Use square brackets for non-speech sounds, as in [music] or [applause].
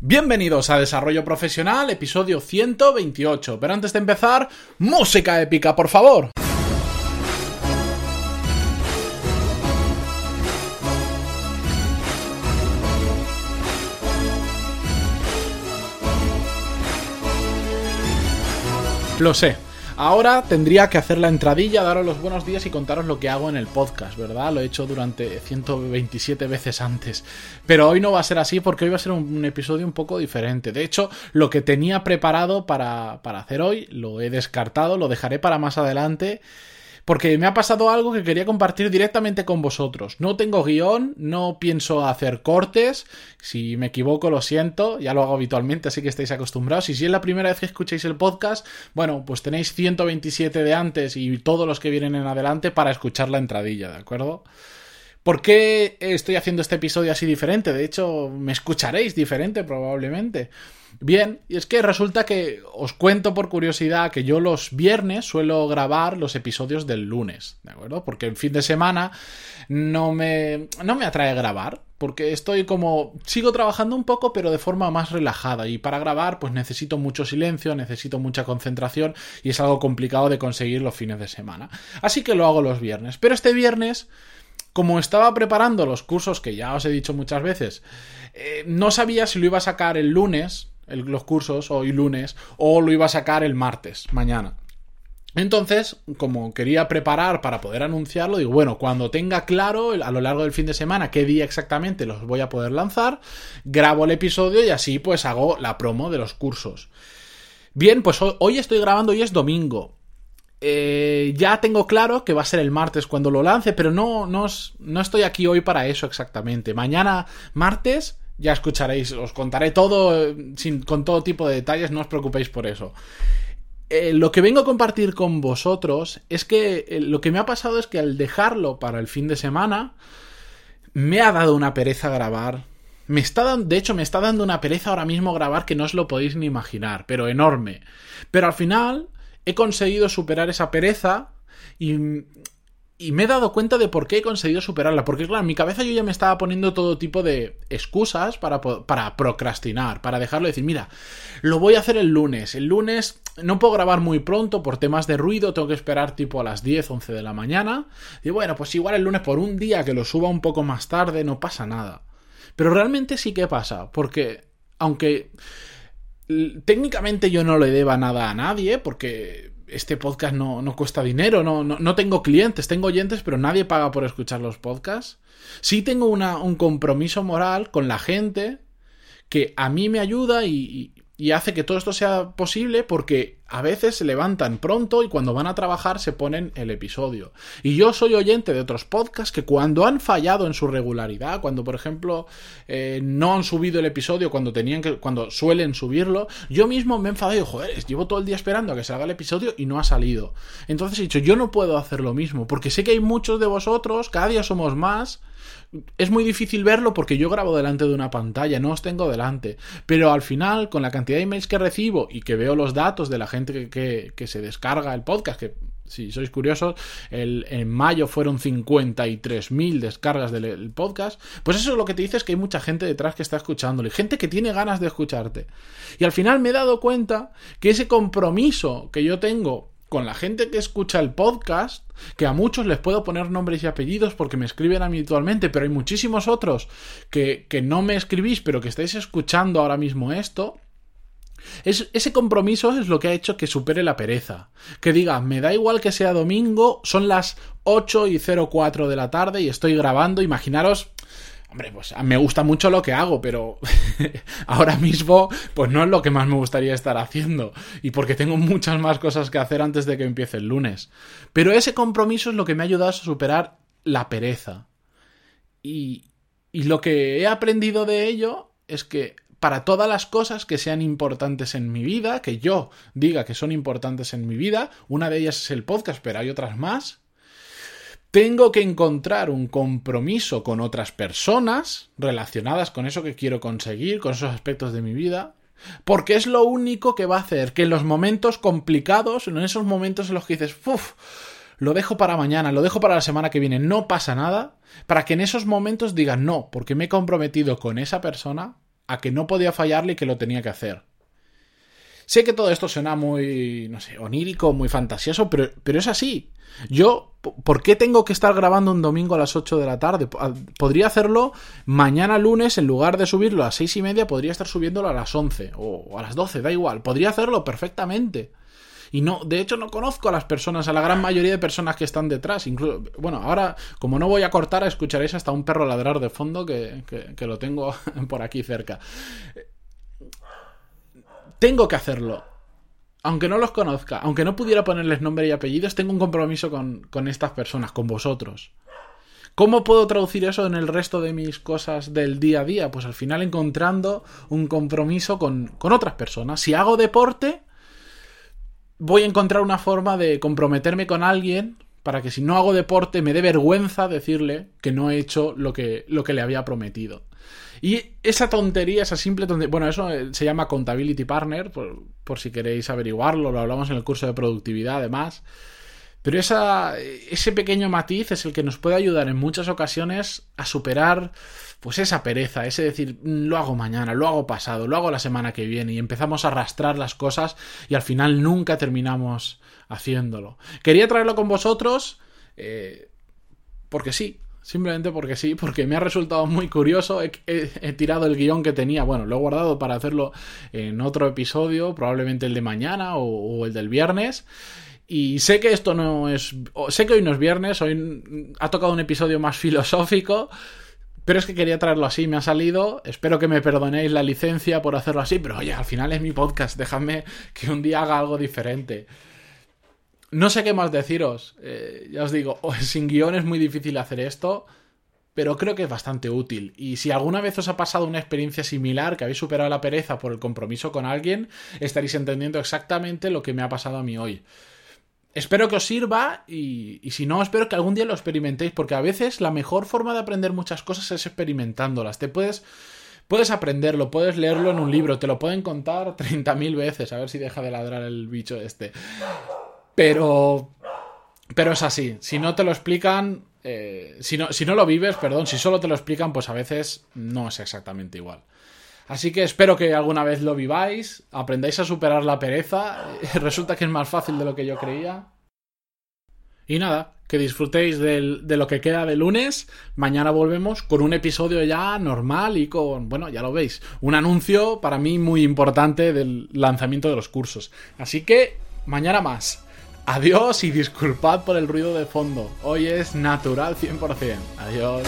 Bienvenidos a Desarrollo Profesional, episodio 128. Pero antes de empezar, música épica, por favor. Lo sé, Ahora tendría que hacer la entradilla, daros los buenos días y contaros lo que hago en el podcast, ¿verdad? Lo he hecho durante 127 veces antes. Pero hoy no va a ser así porque hoy va a ser un, episodio un poco diferente. De hecho, lo que tenía preparado para, para hacer hoy lo he descartado, lo dejaré para más adelante porque me ha pasado algo que quería compartir directamente con vosotros. No tengo guion, no pienso hacer cortes, si me equivoco lo siento, ya lo hago habitualmente, así que estáis acostumbrados. Y si es la primera vez que escucháis el podcast, bueno, pues tenéis 127 de antes y todos los que vienen en adelante para escuchar la entradilla, ¿de acuerdo? ¿Por qué estoy haciendo este episodio así diferente? De hecho, me escucharéis diferente probablemente. Bien, y es que resulta que os cuento por curiosidad que yo los viernes suelo grabar los episodios del lunes, ¿de acuerdo? Porque el fin de semana no me, no me atrae grabar, porque estoy como sigo trabajando un poco pero de forma más relajada y para grabar pues necesito mucho silencio, necesito mucha concentración y es algo complicado de conseguir los fines de semana. Así que lo hago los viernes, pero este viernes como estaba preparando los cursos que ya os he dicho muchas veces, eh, no sabía si lo iba a sacar el lunes los cursos hoy lunes o lo iba a sacar el martes, mañana. Entonces, como quería preparar para poder anunciarlo, digo, bueno, cuando tenga claro a lo largo del fin de semana qué día exactamente los voy a poder lanzar, grabo el episodio y así pues hago la promo de los cursos. Bien, pues hoy estoy grabando, hoy es domingo. Eh, ya tengo claro que va a ser el martes cuando lo lance, pero no, no, no estoy aquí hoy para eso exactamente. Mañana, martes, ya escucharéis, os contaré todo sin, con todo tipo de detalles, no os preocupéis por eso. Eh, lo que vengo a compartir con vosotros es que eh, lo que me ha pasado es que al dejarlo para el fin de semana, me ha dado una pereza grabar. Me está dando, de hecho, me está dando una pereza ahora mismo grabar que no os lo podéis ni imaginar, pero enorme. Pero al final he conseguido superar esa pereza y y me he dado cuenta de por qué he conseguido superarla. Porque, claro, en mi cabeza yo ya me estaba poniendo todo tipo de excusas para, para procrastinar, para dejarlo y decir, mira, lo voy a hacer el lunes. El lunes no puedo grabar muy pronto por temas de ruido, tengo que esperar tipo a las 10, 11 de la mañana. Y bueno, pues igual el lunes por un día que lo suba un poco más tarde, no pasa nada. Pero realmente sí que pasa, porque aunque técnicamente yo no le deba nada a nadie, porque este podcast no, no cuesta dinero, no, no, no, tengo clientes, tengo oyentes, pero nadie paga por escuchar los podcasts. Sí tengo una, un compromiso moral con la gente que a mí me ayuda y, y hace que todo esto sea posible porque a veces se levantan pronto y cuando van a trabajar se ponen el episodio. Y yo soy oyente de otros podcasts que cuando han fallado en su regularidad, cuando por ejemplo eh, no han subido el episodio cuando tenían que, cuando suelen subirlo, yo mismo me he enfadado y digo, joder, llevo todo el día esperando a que salga el episodio y no ha salido. Entonces he dicho, yo no puedo hacer lo mismo porque sé que hay muchos de vosotros, cada día somos más, es muy difícil verlo porque yo grabo delante de una pantalla, no os tengo delante. Pero al final, con la cantidad de emails que recibo y que veo los datos de la gente que, se descarga el podcast, que si sois curiosos, el, en mayo fueron 53.000 descargas del podcast, pues eso es lo que te dice es que hay mucha gente detrás que está escuchándole, gente que tiene ganas de escucharte. Y al final me he dado cuenta que ese compromiso que yo tengo con la gente que escucha el podcast, que a muchos les puedo poner nombres y apellidos porque me escriben habitualmente, pero hay muchísimos otros que, que no me escribís, pero que estáis escuchando ahora mismo esto. Es, ese compromiso es lo que ha hecho que supere la pereza. Que diga, me da igual que sea domingo, son las 8 y 04 de la tarde y estoy grabando. Imaginaros Hombre, pues me gusta mucho lo que hago, pero [laughs] ahora mismo pues no es lo que más me gustaría estar haciendo y porque tengo muchas más cosas que hacer antes de que empiece el lunes. Pero ese compromiso es lo que me ha ayudado a superar la pereza. Y, y lo que he aprendido de ello es que para todas las cosas que sean importantes en mi vida, que yo diga que son importantes en mi vida, una de ellas es el podcast, pero hay otras más, tengo que encontrar un compromiso con otras personas relacionadas con eso que quiero conseguir, con esos aspectos de mi vida, porque es lo único que va a hacer que en los momentos complicados, en esos momentos en los que dices, uff, lo dejo para mañana, lo dejo para la semana que viene, no pasa nada, para que en esos momentos digan no, porque me he comprometido con esa persona a que no podía fallarle y que lo tenía que hacer. Sé que todo esto suena muy, no sé, onírico, muy fantasioso, pero, pero es así. Yo, ¿por qué tengo que estar grabando un domingo a las 8 de la tarde? Podría hacerlo mañana lunes, en lugar de subirlo a las 6 y media, podría estar subiéndolo a las 11 o a las 12, da igual. Podría hacerlo perfectamente. Y no, de hecho, no conozco a las personas, a la gran mayoría de personas que están detrás. Incluso, bueno, ahora, como no voy a cortar, escucharéis hasta un perro ladrar de fondo que, que lo tengo [laughs] por aquí cerca. Tengo que hacerlo. Aunque no los conozca, aunque no pudiera ponerles nombre y apellidos, tengo un compromiso con, estas personas, con vosotros. ¿Cómo puedo traducir eso en el resto de mis cosas del día a día? Pues al final encontrando un compromiso con, otras personas. Si hago deporte, voy a encontrar una forma de comprometerme con alguien para que si no hago deporte me dé vergüenza decirle que no he hecho lo que le había prometido. Y esa tontería, esa simple tontería, bueno, eso eh, se llama Contability Partner, por, si queréis averiguarlo, lo hablamos en el curso de productividad además. Pero esa, ese pequeño matiz es el que nos puede ayudar en muchas ocasiones a superar pues esa pereza, ese decir, mm, lo hago mañana, lo hago pasado, lo hago la semana que viene y empezamos a arrastrar las cosas y al final nunca terminamos haciéndolo. Quería traerlo con vosotros eh, porque sí, Simplemente porque sí, porque me ha resultado muy curioso. He, tirado el guion que tenía, bueno, lo he guardado para hacerlo en otro episodio, probablemente el de mañana o, el del viernes. Y sé que esto no es. Sé que hoy no es viernes, hoy ha tocado un episodio más filosófico. Pero es que quería traerlo así, me ha salido. Espero que me perdonéis la licencia por hacerlo así, pero oye, al final es mi podcast, dejadme que un día haga algo diferente. No sé qué más deciros. Eh, ya os digo, [laughs] sin guion es muy difícil hacer esto, pero creo que es bastante útil. Y si alguna vez os ha pasado una experiencia similar, que habéis superado la pereza por el compromiso con alguien, estaréis entendiendo exactamente lo que me ha pasado a mí hoy. Espero que os sirva y, y, si no, espero que algún día lo experimentéis, porque a veces la mejor forma de aprender muchas cosas es experimentándolas. Te puedes, puedes aprenderlo, puedes leerlo en un libro, te lo pueden contar [laughs] 30.000 veces, a ver si deja de ladrar el bicho este. Pero. Pero es así. Si no te lo explican. Eh, si, no, si no lo vives, perdón, si solo te lo explican, pues a veces no es exactamente igual. Así que espero que alguna vez lo viváis, aprendáis a superar la pereza. [laughs] Resulta que es más fácil de lo que yo creía. Y nada, que disfrutéis de lo que queda de lunes. Mañana volvemos con un episodio ya normal y con, bueno, ya lo veis, un anuncio para mí muy importante del lanzamiento de los cursos. Así que, mañana más. Adiós y disculpad por el ruido de fondo. Hoy es natural 100%. Adiós.